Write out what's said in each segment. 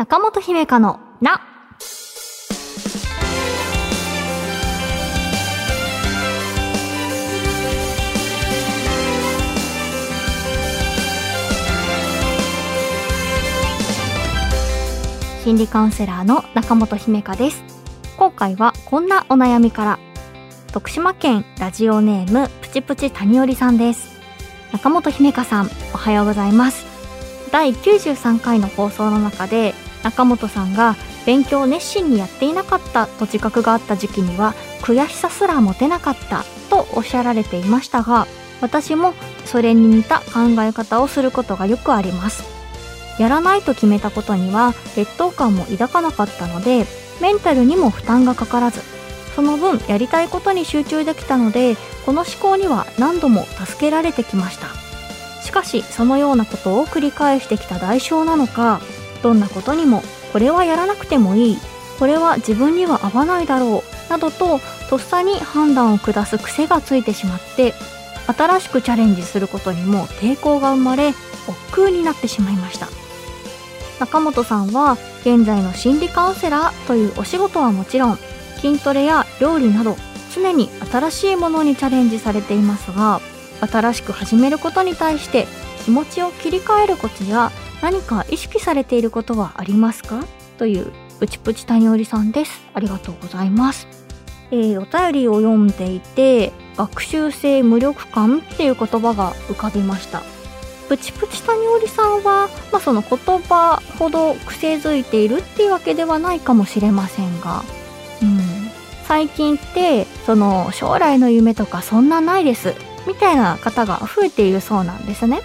中本姫香のな。心理カウンセラーの中本姫香です。今回はこんなお悩みから。徳島県ラジオネームプチプチ谷織さんです。中本姫香さん、おはようございます。第93回の放送の中で中本さんが勉強を熱心にやっていなかったと自覚があった時期には悔しさすら持てなかったとおっしゃられていましたが私もそれに似た考え方をすることがよくあります。やらないと決めたことには劣等感も抱かなかったのでメンタルにも負担がかからずその分やりたいことに集中できたのでこの思考には何度も助けられてきました。しかしそのようなことを繰り返してきた代償なのかどんなことにもこれはやらなくてもいい。これは自分には合わないだろう。などととっさに判断を下す癖がついてしまって新しくチャレンジすることにも抵抗が生まれ億劫になってしまいました。中本さんは現在の心理カウンセラーというお仕事はもちろん筋トレや料理など常に新しいものにチャレンジされていますが新しく始めることに対して気持ちを切り替えるコツや何か意識されていることはありますか？というプチプチ谷織さんです。ありがとうございます、えー、お便りを読んでいて学習性無力感っていう言葉が浮かびました。プチプチ谷織さんは、まあ、その言葉ほど癖づいているっていうわけではないかもしれませんが、うん、最近ってその将来の夢とかそんなないですみたいな方が増えているそうなんですね。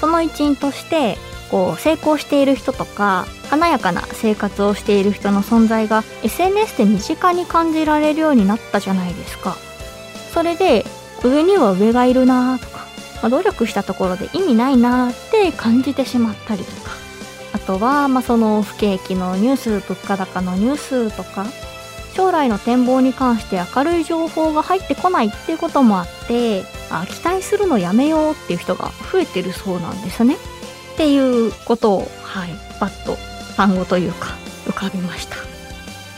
その一因としてこう成功している人とか華やかな生活をしている人の存在が SNS で身近に感じられるようになったじゃないですか。それで上には上がいるなとか、まあ、努力したところで意味ないなって感じてしまったりとかあとは、まあ、その不景気のニュース物価高のニュースとか将来の展望に関して明るい情報が入ってこないっていうこともあってあ期待するのやめようっていう人が増えてるそうなんですね。っていうことをはいパッと単語というか浮かびました、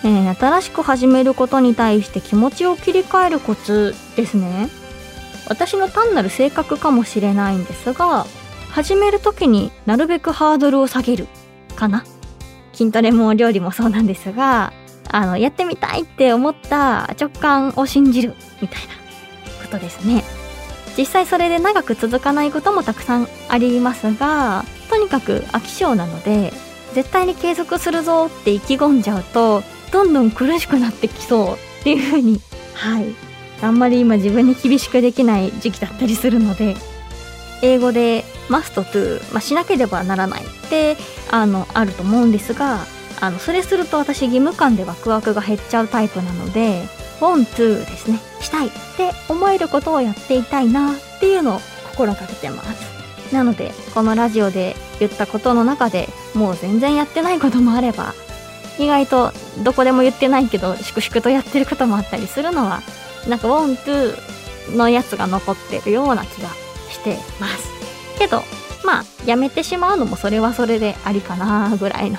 えー、新しく始めることに対して気持ちを切り替えるコツですね。私の単なる性格かもしれないんですが始める時になるべくハードルを下げるかな。筋トレも料理もそうなんですがあの、やってみたいって思った直感を信じるみたいなことですね。実際それで長く続かないこともたくさんありますが、とにかく飽き性なので、絶対に継続するぞって意気込んじゃうと、どんどん苦しくなってきそうっていうふうに、はい。あんまり今自分に厳しくできない時期だったりするので、英語でマストトゥ、まあ、しなければならないってあのあると思うんですがあのそれすると私義務感でワクワクが減っちゃうタイプなので want to ですね。したいって思えることをやっていたいなっていうのを心がけてます。なのでこのラジオで言ったことの中でもう全然やってないこともあれば意外とどこでも言ってないけど粛々とやってることもあったりするのはなんか want to のやつが残ってるような気がしてます。けどまあやめてしまうのもそれはそれでありかなぐらいの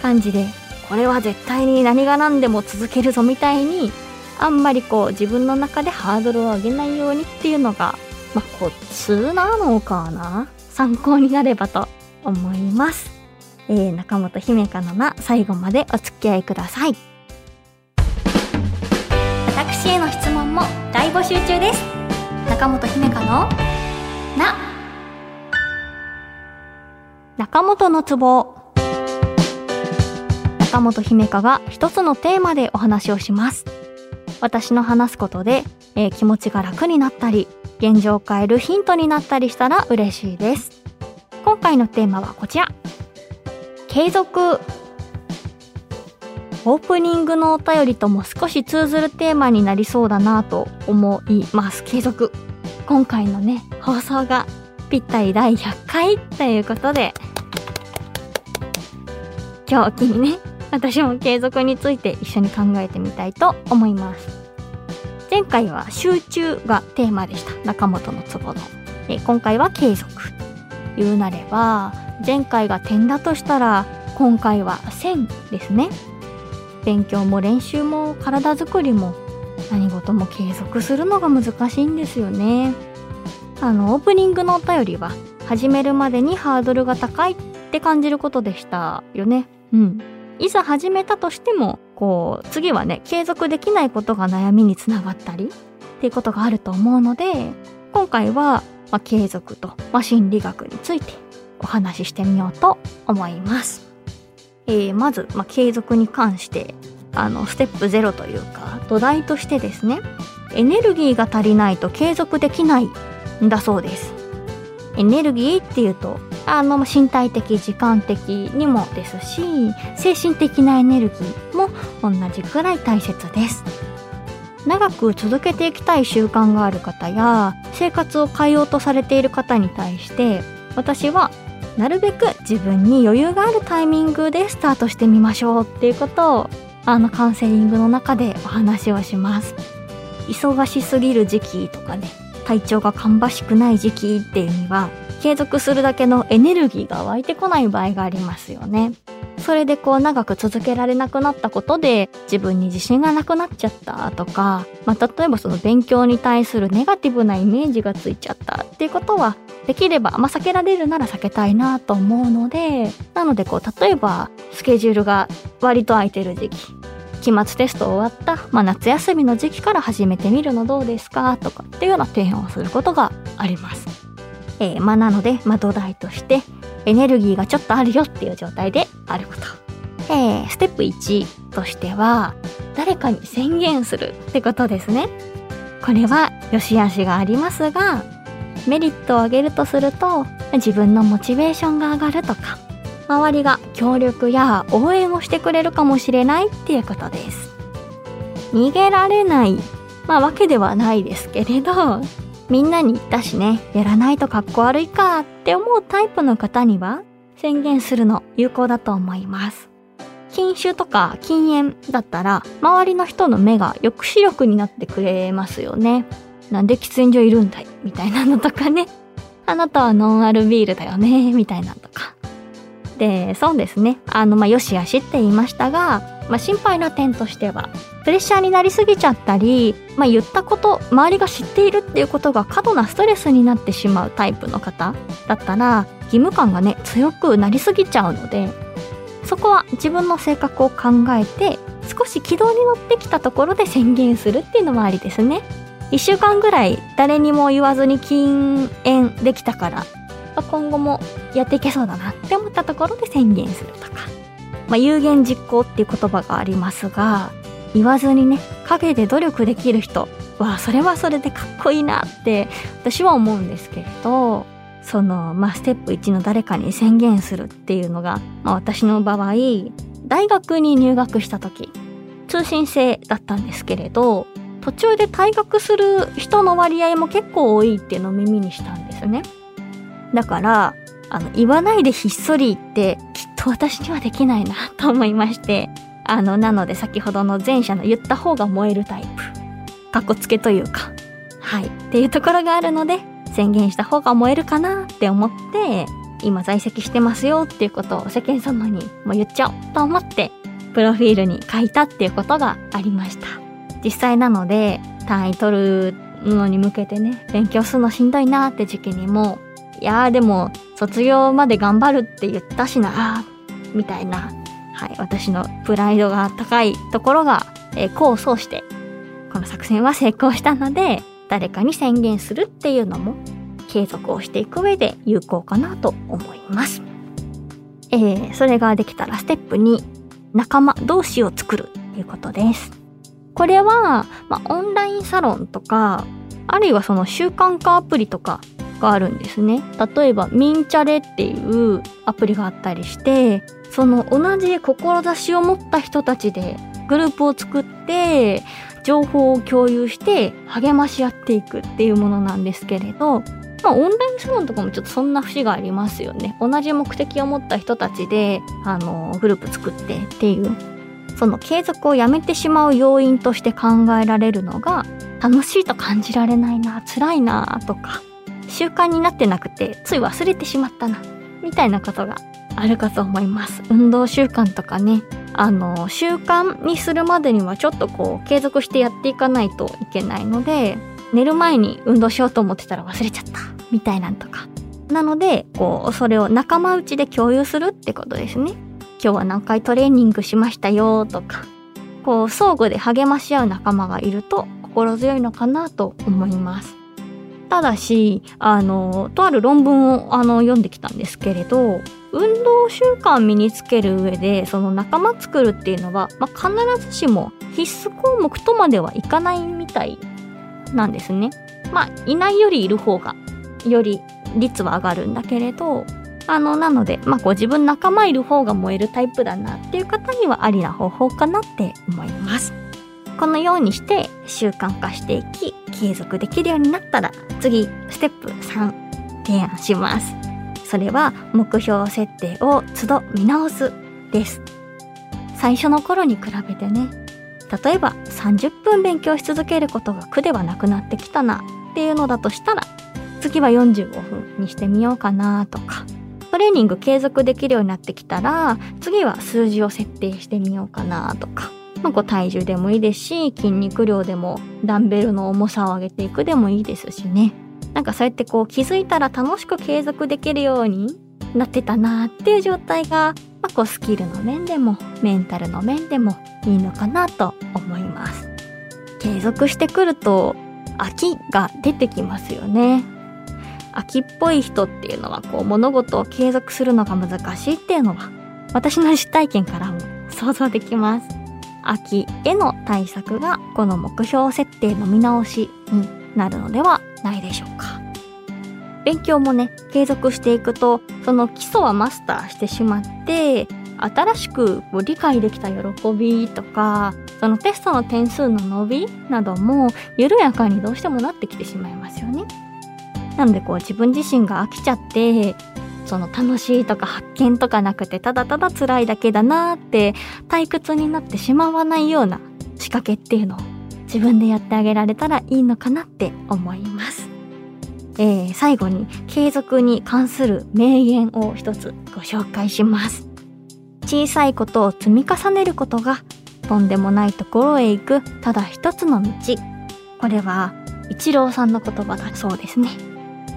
感じでこれは絶対に何が何でも続けるぞみたいにあんまりこう自分の中でハードルを上げないようにっていうのがまあコツなのかな？参考になればと思います、えー、中本姫香のな最後までお付き合いください。私への質問も大募集中です。中本姫香のな中本のツボ中本姫香が一つのテーマでお話をします私の話すことで、えー、気持ちが楽になったり現状を変えるヒントになったりしたら嬉しいです。今回のテーマはこちら。継続。オープニングのお便りとも少し通ずるテーマになりそうだなと思います。継続。今回のね放送がぴったり第100回ということで今日を機にね私も継続について一緒に考えてみたいと思います。前回は集中がテーマでした。中本のツボの。え今回は継続。言うなれば前回が点だとしたら今回は線ですね。勉強も練習も体づくりも何事も継続するのが難しいんですよね。あのオープニングのお便りは始めるまでにハードルが高いって感じることでしたよね。うん。いざ始めたとしてもこう次はね継続できないことが悩みにつながったりっていうことがあると思うので今回は、まあ、継続と、まあ、心理学についてお話ししてみようと思います。えー、まず、まあ、継続に関してあのステップ0というか土台としてですねエネルギーが足りないと継続できないんだそうですエネルギーっていうとあの身体的時間的にもですし精神的なエネルギーも同じくらい大切です。長く続けていきたい習慣がある方や生活を変えようとされている方に対して私はなるべく自分に余裕があるタイミングでスタートしてみましょうっていうことをあのカウンセリングの中でお話をします。忙しすぎる時期とかね体調が芳しくない時期っていうには継続するだけのエネルギーが湧いてこない場合がありますよね。それでこう長く続けられなくなったことで自分に自信がなくなっちゃったとか、まあ、例えばその勉強に対するネガティブなイメージがついちゃったっていうことはできれば、まあ、避けられるなら避けたいなと思うのでなのでこう例えばスケジュールが割と空いてる時期。期末テスト終わった、まあ、夏休みの時期から始めてみるのどうですかとかっていうような提案をすることがあります。えー、まあなので、まあ、土台としてエネルギーがちょっとあるよっていう状態であること。えー、ステップ1としては、誰かに宣言するってことですね。これは良し悪しがありますが、メリットを上げるとすると、自分のモチベーションが上がるとか、周りが協力や応援をしてくれるかもしれないっていうことです。逃げられない、まあわけではないですけれど、みんなに言ったしね、やらないとかっこ悪いかって思うタイプの方には宣言するの有効だと思います。禁酒とか禁煙だったら周りの人の目が抑止力になってくれますよね。なんで喫煙所いるんだい？みたいなのとかね。あなたはノンアルビールだよね？みたいなのとか。で、そうですね。あの、まあ、よしあしって言いましたが、まあ、心配な点としては、プレッシャーになりすぎちゃったり、まあ、言ったこと、周りが知っているっていうことが過度なストレスになってしまうタイプの方だったら、義務感がね、強くなりすぎちゃうので、そこは自分の性格を考えて、少し軌道に乗ってきたところで宣言するっていうのもありですね。1週間ぐらい誰にも言わずに禁煙できたから今後もやっていけそうだなって思ったところで宣言するとか、まあ、有言実行っていう言葉がありますが言わずにね陰で努力できる人はそれはそれでかっこいいなって私は思うんですけれどその、まあ、ステップ1の誰かに宣言するっていうのが、まあ、私の場合大学に入学した時通信制だったんですけれど途中で退学する人の割合も結構多いっていうのを耳にしたんですね。だから、あの、言わないでひっそり言って、きっと私にはできないなと思いまして、あの、なので先ほどの前者の言った方が燃えるタイプ。かっこつけというか、はい、っていうところがあるので、宣言した方が燃えるかなって思って、今在籍してますよっていうことを世間様にも言っちゃおうと思って、プロフィールに書いたっていうことがありました。実際なので、単位取るのに向けてね、勉強するのしんどいなって時期にも、いやーでも卒業まで頑張るって言ったしなみたいな、はい、私のプライドが高いところが、えー、功を奏して、この作戦は成功したので、誰かに宣言するっていうのも継続をしていく上で有効かなと思います。えー、それができたらステップ2、仲間同士を作るっていうことです。これは、まあ、オンラインサロンとか、あるいはその習慣化アプリとかがあるんですね。例えば、ミンチャレっていうアプリがあったりして、その同じ志を持った人たちでグループを作って、情報を共有して励まし合っていくっていうものなんですけれど、まあ、オンラインサロンとかもちょっとそんな節がありますよね。同じ目的を持った人たちで、あの、グループ作ってっていう。その継続をやめてしまう要因として考えられるのが、楽しいと感じられないな、辛いなとか、習慣になってなくてつい忘れてしまったなみたいなことがあるかと思います。運動習慣とかねあの習慣にするまでにはちょっとこう継続してやっていかないといけないので寝る前に運動しようと思ってたら忘れちゃったみたいなんとか。なのでこうそれを仲間内で共有するってことですね。今日は何回トレーニングしましたよとか。こう相互で励まし合う仲間がいると心強いのかなと思います。ただしあのとある論文をあの読んできたんですけれど運動習慣身につける上でその仲間作るっていうのは、まあ、必ずしも必須項目とまではいかないみたいなんですね。まあいないよりいる方がより率は上がるんだけれどあのなので、まあ、こう自分仲間いる方が燃えるタイプだなっていう方にはありな方法かなって思います。このようにして習慣化していき継続できるようになったら次ステップ3提案します。それは目標設定を都度見直すです。最初の頃に比べてね、例えば30分勉強し続けることが苦ではなくなってきたなっていうのだとしたら、次は45分にしてみようかなとか、トレーニング継続できるようになってきたら、次は数字を設定してみようかなとか、まあ、こう体重でもいいですし、筋肉量でも、ダンベルの重さを上げていくでもいいですしね。なんかそうやってこう気づいたら楽しく継続できるようになってたなっていう状態が、まあ、こうスキルの面でもメンタルの面でもいいのかなと思います。継続してくると飽きが出てきますよね。飽きっぽい人っていうのはこう物事を継続するのが難しいっていうのは私の実体験からも想像できます。秋への対策がこの目標設定の見直しになるのではないでしょうか。勉強もね、継続していくと、その基礎はマスターしてしまって、新しくこう理解できた喜びとか、そのテストの点数の伸びなども緩やかにどうしてもなってきてしまいますよね。なのでこう自分自身が飽きちゃって、その楽しいとか発見とかなくてただただ辛いだけだなーって退屈になってしまわないような仕掛けっていうのを自分でやってあげられたらいいのかなって思います。えー、最後に継続に関する名言を一つご紹介します。小さいことを積み重ねることがとんでもないところへ行くただ一つの道。これは一郎さんの言葉だそうですね。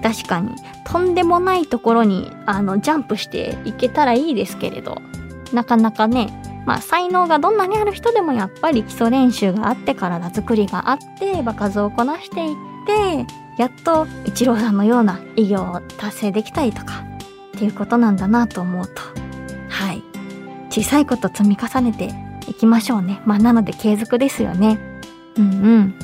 確かにとんでもないところにあのジャンプしていけたらいいですけれど、なかなかね、まあ才能がどんなにある人でもやっぱり基礎練習があって体作りがあって場数をこなしていってやっと一郎さんのような偉業を達成できたりとかっていうことなんだなと思うと。はい。小さいこと積み重ねていきましょうね。まあなので継続ですよね。うんうん。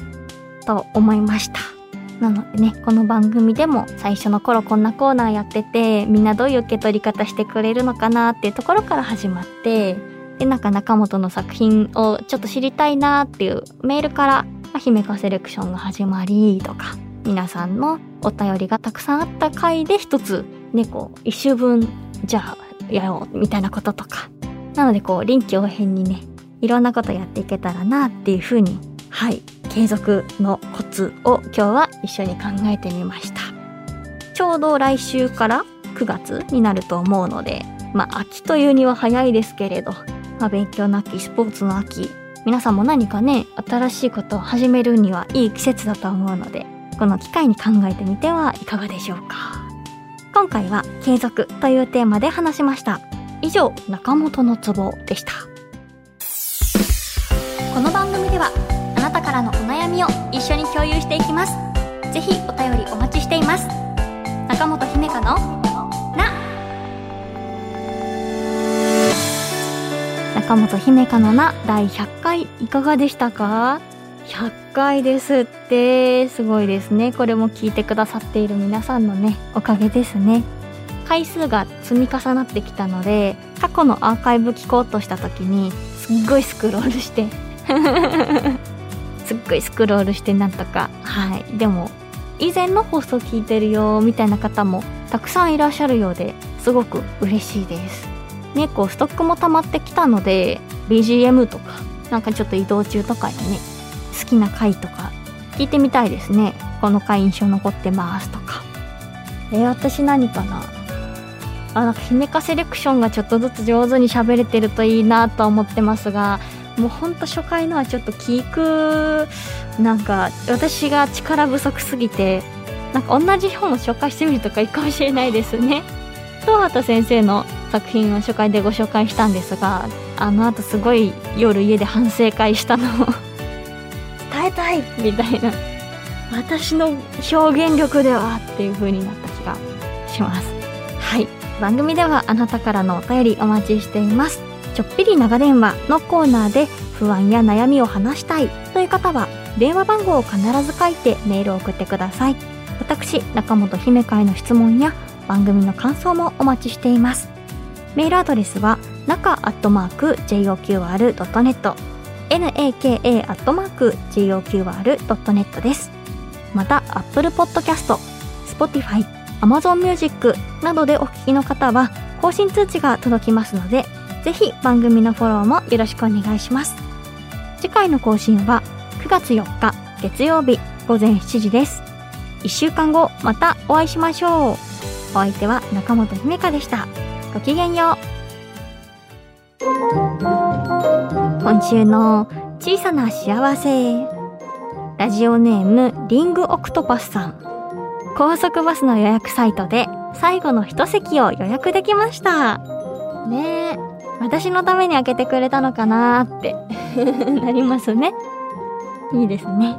と思いました。なのでねこの番組でも最初の頃こんなコーナーやっててみんなどういう受け取り方してくれるのかなっていうところから始まってで、なんか中本の作品をちょっと知りたいなっていうメールから、まあ、姫香セレクションが始まりとか、皆さんのお便りがたくさんあった回で一つ、ね、一周分、じゃあ、やろう、みたいなこととか。なので、こう、臨機応変にね、いろんなことやっていけたらなっていうふうに、はい、継続のコツを今日は一緒に考えてみました。ちょうど来週から9月になると思うので、まあ、秋というには早いですけれど、まあ、勉強の秋スポーツの秋皆さんも何かね新しいことを始めるにはいい季節だと思うのでこの機会に考えてみてはいかがでしょうか。今回は継続というテーマで話しました。以上中本のツボでした。この番組ではあなたからの悩みを一緒に共有していきます。ぜひお便りお待ちしています。中本姫香の中本姫香のな第100回いかがでしたか？100回ですって。すごいですね。これも聞いてくださっている皆さんのねおかげですね。回数が積み重なってきたので過去のアーカイブ聞こうとした時にすっごいスクロールして。すっごいスクロールしてなんとか。はい。でも以前の放送聞いてるよみたいな方もたくさんいらっしゃるようですごく嬉しいです。ねこうストックも溜まってきたので BGM とかなんかちょっと移動中とかにね好きな回とか聞いてみたいですね。この回印象残ってますとか。えー、私何かな？あなんか姫かセレクションがちょっとずつ上手に喋れてるといいなと思ってますがもうほんと初回のはちょっと聞くなんか私が力不足すぎてなんか同じ本を紹介してみるとかいいかもしれないですね。東畑先生の作品を初回でご紹介したんですがあの後すごい夜家で反省会したのを伝えたいみたいな私の表現力ではっていう風になった気がします。はい。番組ではあなたからのお便りお待ちしています。ちょっぴり長電話のコーナーで不安や悩みを話したいという方は電話番号を必ず書いてメールを送ってください。私中本姫会の質問や番組の感想もお待ちしています。メールアドレスは中アットマーク JOQR.net naka アットマーク JOQR.net です。また Apple Podcast、Spotify、Amazon Music などでお聞きの方は更新通知が届きますのでぜひ番組のフォローもよろしくお願いします。次回の更新は9月4日月曜日午前7時です。1週間後またお会いしましょう。お相手は中本姫香でした。ごきげんよう。今週の小さな幸せ。ラジオネームリングオクトパスさん。高速バスの予約サイトで最後の一席を予約できました。ねえ。私のために開けてくれたのかなーって。なりますね。いいですね。